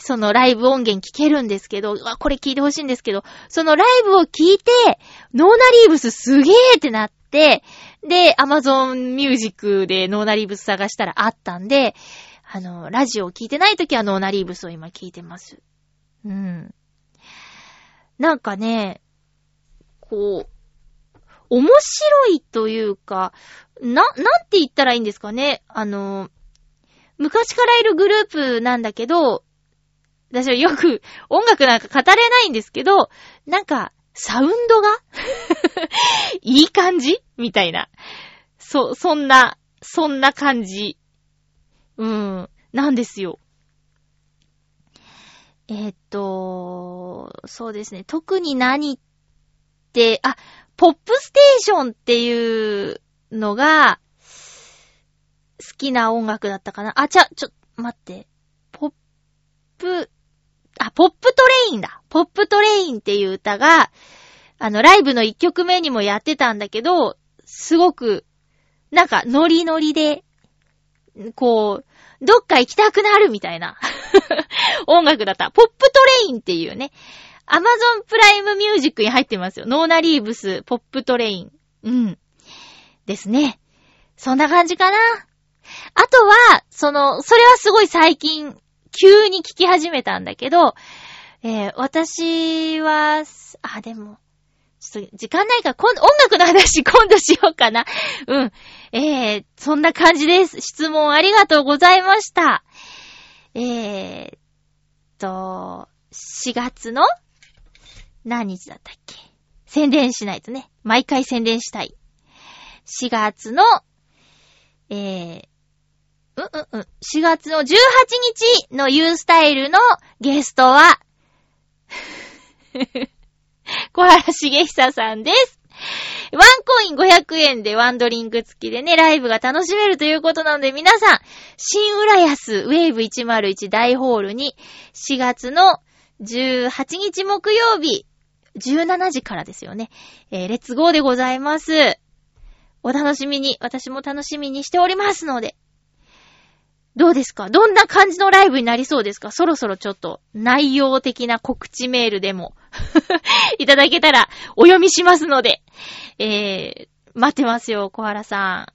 そのライブ音源聞けるんですけど、これ聞いてほしいんですけど、そのライブを聞いて、ノーナリーブスすげーってなって、で、アマゾンミュージックでノーナリーブス探したらあったんで、あの、ラジオを聞いてないときはノーナリーブスを今聞いてます。うん。なんかね、こう、面白いというか、な、なんて言ったらいいんですかね。あの、昔からいるグループなんだけど、私はよく音楽なんか語れないんですけど、なんか、サウンドが？[laughs] いい感じ？みたいな。そ、そんな、そんな感じ。うん、なんですよ。えー、っと、そうですね。特に何って、あ、ポップステーションっていうのが、好きな音楽だったかな。あ、ちゃ、ちょ、待って。ポップ、あ、ポップトレインだ。ポップトレインっていう歌が、あの、ライブの一曲目にもやってたんだけど、すごく、なんか、ノリノリで、こう、どっか行きたくなるみたいな [laughs] 音楽だった。ポップトレインっていうね、アマゾンプライムミュージックに入ってますよ。ノーナリーブス、ポップトレイン。うん。ですね。そんな感じかな。あとは、その、それはすごい最近、急に聞き始めたんだけど、えー、私は、あ、でも、ちょっと時間ないから、音楽の話 [laughs] 今度しようかな。うん。えー、そんな感じです。質問ありがとうございました。えーと、4月の何日だったっけ？宣伝しないとね。毎回宣伝したい。4月の、えー、うん。4月の18日のユースタイルのゲストは [laughs] 小原茂久さんです。ワンコイン500円でワンドリンク付きでね、ライブが楽しめるということなので、皆さん、新浦安ウェーブ101大ホールに4月の18日木曜日、17時からですよね。えー、レッツゴーでございます。お楽しみに、私も楽しみにしておりますので、どうですか？どんな感じのライブになりそうですか？そろそろちょっと内容的な告知メールでも [laughs] いただけたらお読みしますので、えー、待ってますよ、小原さん。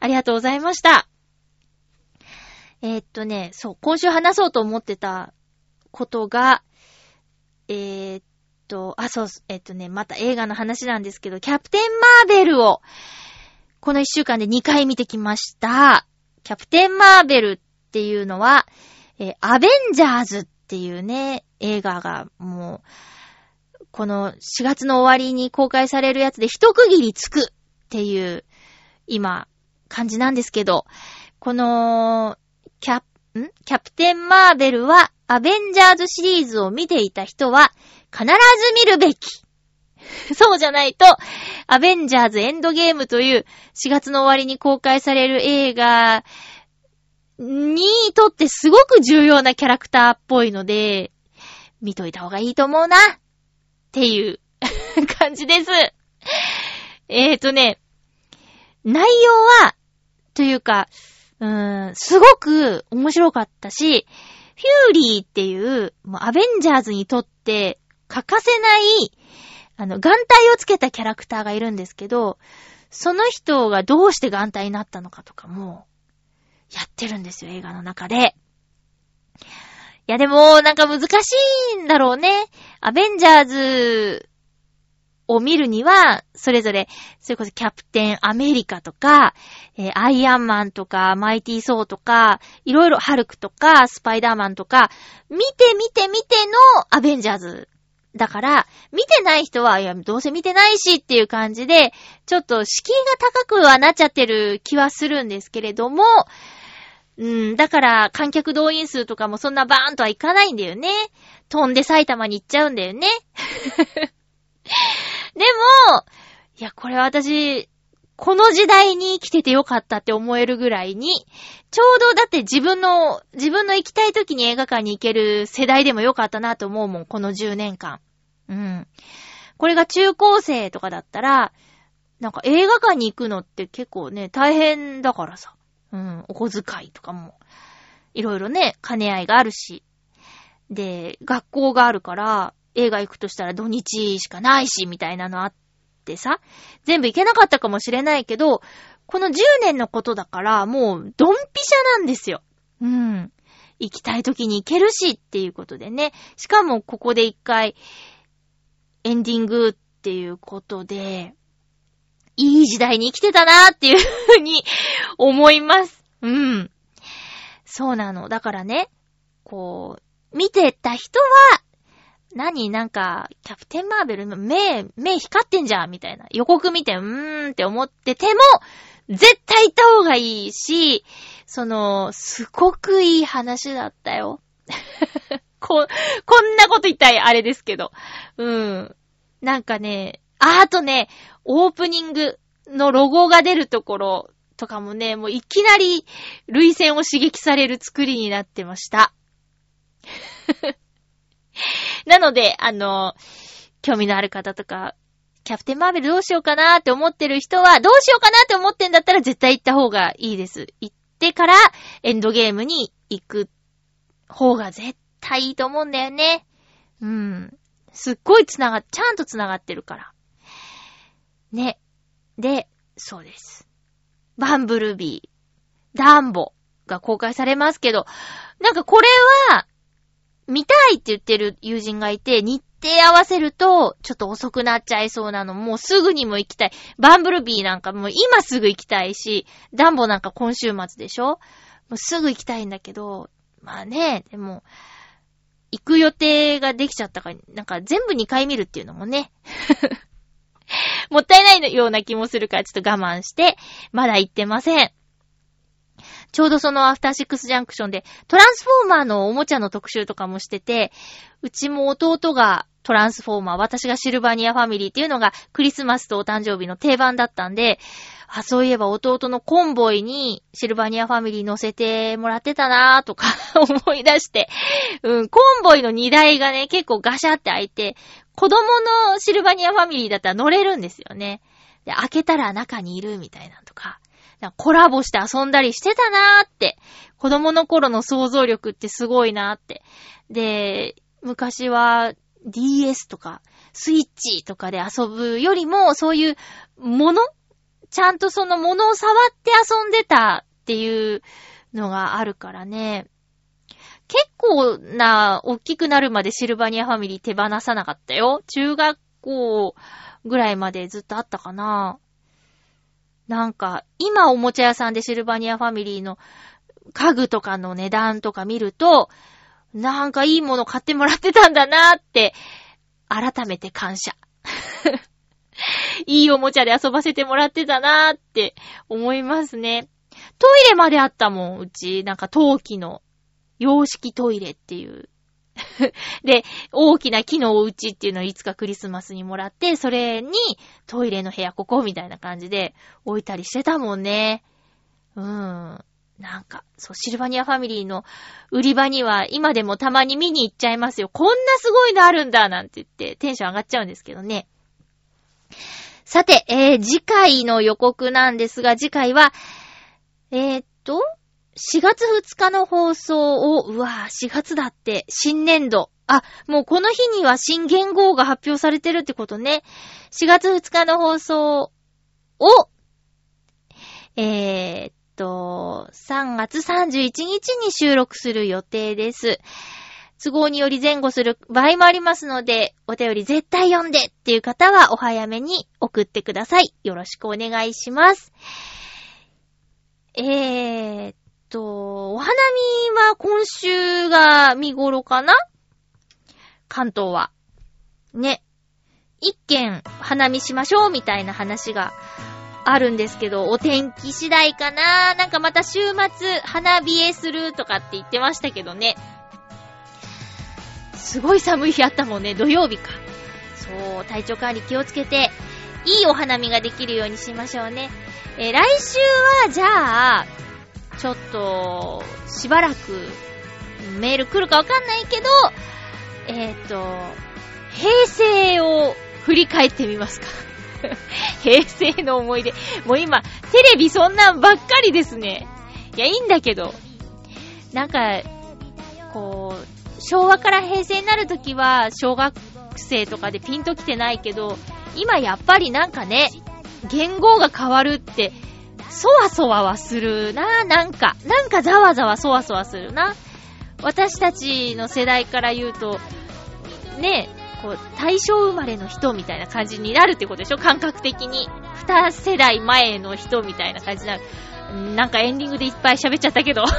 ありがとうございました。えー、っとね、そう、今週話そうと思ってたことが、えー、っと、あ、そう、え、っとね、また映画の話なんですけど、キャプテンマーベルを、この一週間で2回見てきました。キャプテンマーベルっていうのは、えー、アベンジャーズっていうね、映画がもう、この4月の終わりに公開されるやつで一区切りつくっていう、今、感じなんですけど、この、キャん？キャプテンマーベルは、アベンジャーズシリーズを見ていた人は、必ず見るべき。[laughs] そうじゃないと、アベンジャーズエンドゲームという4月の終わりに公開される映画にとってすごく重要なキャラクターっぽいので、見といた方がいいと思うな。っていう [laughs] 感じです。えーとね、内容は、というか、うーん、すごく面白かったし、フューリーっていう、もうアベンジャーズにとって欠かせない、あの、眼帯をつけたキャラクターがいるんですけど、その人がどうして眼帯になったのかとかも、やってるんですよ、映画の中で。いや、でも、なんか難しいんだろうね。アベンジャーズを見るには、それぞれ、それこそキャプテンアメリカとか、えー、アイアンマンとか、マイティーソーとか、いろいろハルクとか、スパイダーマンとか、見て見て見てのアベンジャーズ。だから、見てない人は、いや、どうせ見てないしっていう感じで、ちょっと敷居が高くはなっちゃってる気はするんですけれども、うん、だから観客動員数とかもそんなバーンとはいかないんだよね。飛んで埼玉に行っちゃうんだよね。[laughs] でも、いや、これは私、この時代に生きててよかったって思えるぐらいに、ちょうどだって自分の、自分の行きたい時に映画館に行ける世代でもよかったなと思うもん、この10年間。うん。これが中高生とかだったら、なんか映画館に行くのって結構ね、大変だからさ。うん、お小遣いとかも、いろいろね、兼ね合いがあるし。で、学校があるから、映画行くとしたら土日しかないし、みたいなのあってさ、全部行けなかったかもしれないけど、この10年のことだから、もう、ドンピシャなんですよ。うん。行きたい時に行けるしっていうことでね。しかも、ここで一回、エンディングっていうことで、いい時代に生きてたなーっていうふうに思います。うん。そうなの。だからね、こう、見てた人は、何？なんか、キャプテンマーベルの目、目光ってんじゃんみたいな。予告見て、うーんって思ってても、絶対行った方がいいし、その、すごくいい話だったよ。[laughs] こ、こんなこと言ったらあれですけど。うん。なんかね、あ、あとね、オープニングのロゴが出るところとかもね、もういきなり類線を刺激される作りになってました。[laughs] なので、あの、興味のある方とか、キャプテンマーベルどうしようかなーって思ってる人は、どうしようかなーって思ってんだったら絶対行った方がいいです。行ってからエンドゲームに行く方が絶対いいと思うんだよね。うん。すっごい繋が、ちゃんと繋がってるから。ね。で、そうです。バンブルビー、ダンボが公開されますけど、なんかこれは、見たいって言ってる友人がいて、日程合わせると、ちょっと遅くなっちゃいそうなの。もうすぐにも行きたい。バンブルビーなんかもう今すぐ行きたいし、ダンボなんか今週末でしょ？もうすぐ行きたいんだけど、まあね、でも、行く予定ができちゃったから、なんか全部2回見るっていうのもね。[laughs] もったいないような気もするからちょっと我慢して、まだ行ってません。ちょうどそのアフターシックスジャンクションでトランスフォーマーのおもちゃの特集とかもしてて、うちも弟がトランスフォーマー、私がシルバニアファミリーっていうのがクリスマスとお誕生日の定番だったんで、あ、そういえば弟のコンボイにシルバニアファミリー乗せてもらってたなーとか [laughs] 思い出して、うん、コンボイの荷台がね、結構ガシャって開いて、子供のシルバニアファミリーだったら乗れるんですよね。で、開けたら中にいるみたいなとか。コラボして遊んだりしてたなーって。子供の頃の想像力ってすごいなーって。で、昔は DS とかスイッチとかで遊ぶよりも、そういうものちゃんとそのものを触って遊んでたっていうのがあるからね。結構な、大きくなるまでシルバニアファミリー手放さなかったよ。中学校ぐらいまでずっとあったかな。なんか、今おもちゃ屋さんでシルバニアファミリーの家具とかの値段とか見ると、なんかいいもの買ってもらってたんだなーって、改めて感謝。[laughs] いいおもちゃで遊ばせてもらってたなーって思いますね。トイレまであったもん、うち。なんか陶器の洋式トイレっていう。[laughs] で、大きな木のお家っていうのをいつかクリスマスにもらって、それにトイレの部屋ここみたいな感じで置いたりしてたもんね。うん。なんか、そう、シルバニアファミリーの売り場には今でもたまに見に行っちゃいますよ。こんなすごいのあるんだなんて言ってテンション上がっちゃうんですけどね。さて、えー、次回の予告なんですが、次回は、えー、っと、4月2日の放送を、うわぁ、4月だって、新年度。あ、もうこの日には新元号が発表されてるってことね。4月2日の放送を、えー、っと、3月31日に収録する予定です。都合により前後する場合もありますので、お便り絶対読んでっていう方はお早めに送ってください。よろしくお願いします。えーっと、お花見は今週が見頃かな？関東は。ね。一軒花見しましょうみたいな話があるんですけど、お天気次第かな？なんかまた週末花冷えするとかって言ってましたけどね。すごい寒い日あったもんね、土曜日か。そう、体調管理気をつけて、いいお花見ができるようにしましょうね。え、来週は、じゃあ、ちょっと、しばらく、メール来るかわかんないけど、えっ、ー、と、平成を振り返ってみますか。[laughs] 平成の思い出。もう今、テレビそんなんばっかりですね。いや、いいんだけど。なんか、こう、昭和から平成になるときは、小学生とかでピンと来てないけど、今やっぱりなんかね、言語が変わるって、そわそわはするな、なんか。なんかざわざわそわそわするな。私たちの世代から言うと、ね、こう、大正生まれの人みたいな感じになるってことでしょ？感覚的に。二世代前の人みたいな感じになる。なんかエンディングでいっぱい喋っちゃったけど。[laughs]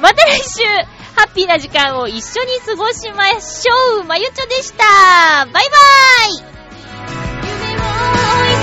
また来週、ハッピーな時間を一緒に過ごしましょう。まゆちょでした。バイバーイ